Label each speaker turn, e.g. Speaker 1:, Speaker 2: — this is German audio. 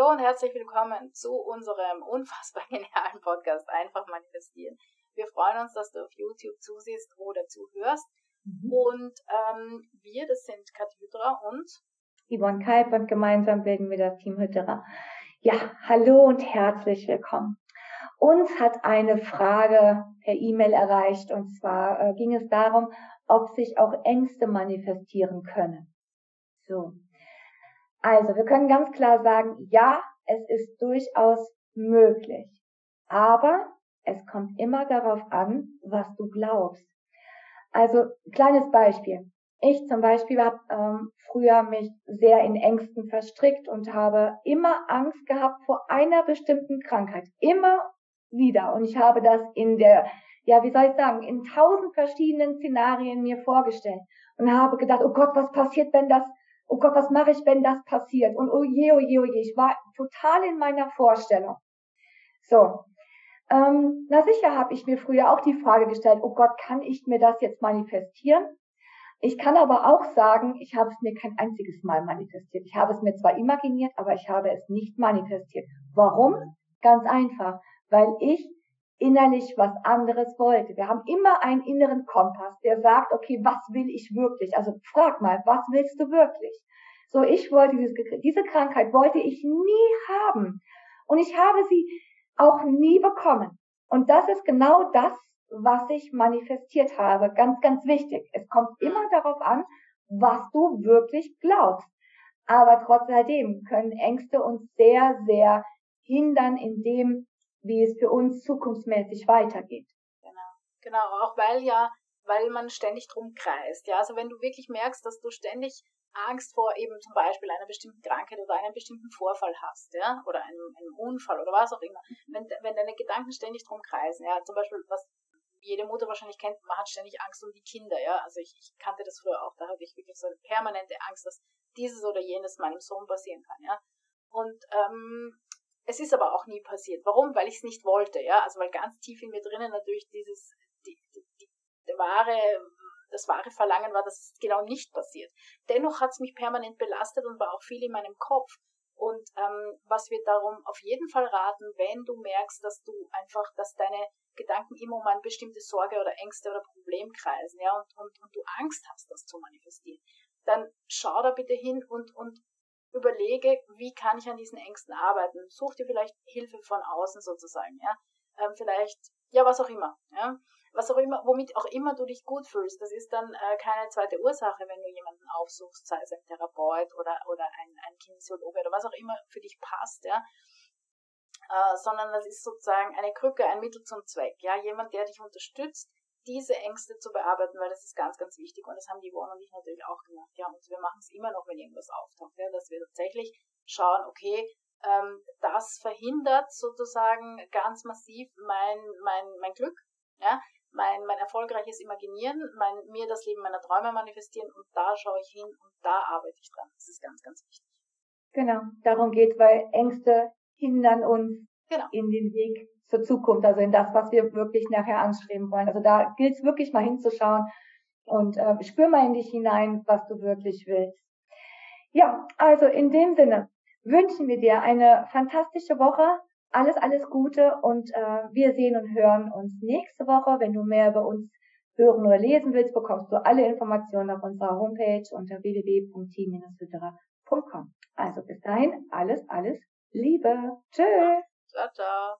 Speaker 1: Hallo und herzlich willkommen zu unserem unfassbar genialen Podcast Einfach manifestieren. Wir freuen uns, dass du auf YouTube zusiehst oder zuhörst. Mhm. Und ähm, wir, das sind Kat Hydra und
Speaker 2: Yvonne Kalb und gemeinsam bilden wir das Team Hydra. Ja, hallo und herzlich willkommen. Uns hat eine Frage per E-Mail erreicht und zwar äh, ging es darum, ob sich auch Ängste manifestieren können. So. Also, wir können ganz klar sagen, ja, es ist durchaus möglich. Aber es kommt immer darauf an, was du glaubst. Also, kleines Beispiel. Ich zum Beispiel habe ähm, früher mich sehr in Ängsten verstrickt und habe immer Angst gehabt vor einer bestimmten Krankheit. Immer wieder. Und ich habe das in der, ja, wie soll ich sagen, in tausend verschiedenen Szenarien mir vorgestellt und habe gedacht, oh Gott, was passiert, wenn das, oh Gott, was mache ich, wenn das passiert? Und oh je, oh je, oh je, ich war total in meiner Vorstellung. So. Ähm, na sicher habe ich mir früher auch die Frage gestellt, oh Gott, kann ich mir das jetzt manifestieren? Ich kann aber auch sagen, ich habe es mir kein einziges Mal manifestiert. Ich habe es mir zwar imaginiert, aber ich habe es nicht manifestiert. Warum? Ganz einfach, weil ich innerlich was anderes wollte. Wir haben immer einen inneren Kompass, der sagt, okay, was will ich wirklich? Also frag mal, was willst du wirklich? So, ich wollte diese, diese Krankheit wollte ich nie haben. Und ich habe sie auch nie bekommen. Und das ist genau das, was ich manifestiert habe. Ganz, ganz wichtig. Es kommt immer darauf an, was du wirklich glaubst. Aber trotz alledem können Ängste uns sehr, sehr hindern in dem, wie es für uns zukunftsmäßig weitergeht.
Speaker 1: Genau, genau, auch weil ja, weil man ständig drum kreist. Ja, also wenn du wirklich merkst, dass du ständig Angst vor eben zum Beispiel einer bestimmten Krankheit oder einem bestimmten Vorfall hast, ja, oder einem, einem Unfall oder was auch immer, wenn, wenn deine Gedanken ständig drum kreisen, ja, zum Beispiel, was jede Mutter wahrscheinlich kennt, man hat ständig Angst um die Kinder, ja, also ich, ich kannte das früher auch, da hatte ich wirklich so eine permanente Angst, dass dieses oder jenes meinem Sohn passieren kann, ja, und ähm, es ist aber auch nie passiert. Warum? Weil ich es nicht wollte, ja. Also weil ganz tief in mir drinnen natürlich dieses die, die, die, wahre, das wahre Verlangen war, dass es genau nicht passiert. Dennoch hat es mich permanent belastet und war auch viel in meinem Kopf. Und ähm, was wir darum auf jeden Fall raten, wenn du merkst, dass du einfach, dass deine Gedanken immer um eine bestimmte Sorge oder Ängste oder Problem kreisen, ja, und, und, und du Angst hast, das zu manifestieren, dann schau da bitte hin und, und überlege, wie kann ich an diesen Ängsten arbeiten. Such dir vielleicht Hilfe von außen sozusagen, ja. Ähm, vielleicht, ja, was auch immer, ja. Was auch immer, womit auch immer du dich gut fühlst. Das ist dann äh, keine zweite Ursache, wenn du jemanden aufsuchst, sei es ein Therapeut oder, oder ein, ein Kinesiologe oder was auch immer für dich passt, ja. Äh, sondern das ist sozusagen eine Krücke, ein Mittel zum Zweck, ja. Jemand, der dich unterstützt, diese Ängste zu bearbeiten, weil das ist ganz, ganz wichtig und das haben die Yvonne und ich natürlich auch gemacht. Ja, und wir machen es immer noch, wenn irgendwas auftaucht, ja, dass wir tatsächlich schauen, okay, ähm, das verhindert sozusagen ganz massiv mein, mein, mein Glück, ja, mein, mein erfolgreiches Imaginieren, mein, mir das Leben meiner Träume manifestieren und da schaue ich hin und da arbeite ich dran. Das ist ganz, ganz wichtig.
Speaker 2: Genau, darum geht, weil Ängste hindern uns genau. in den Weg zur Zukunft, also in das, was wir wirklich nachher anstreben wollen. Also da gilt es wirklich mal hinzuschauen und äh, spür mal in dich hinein, was du wirklich willst. Ja, also in dem Sinne wünschen wir dir eine fantastische Woche, alles, alles Gute und äh, wir sehen und hören uns nächste Woche. Wenn du mehr über uns hören oder lesen willst, bekommst du alle Informationen auf unserer Homepage unter www.team-hydra.com. Also bis dahin, alles, alles Liebe. Tschüss.
Speaker 1: Ciao, ciao.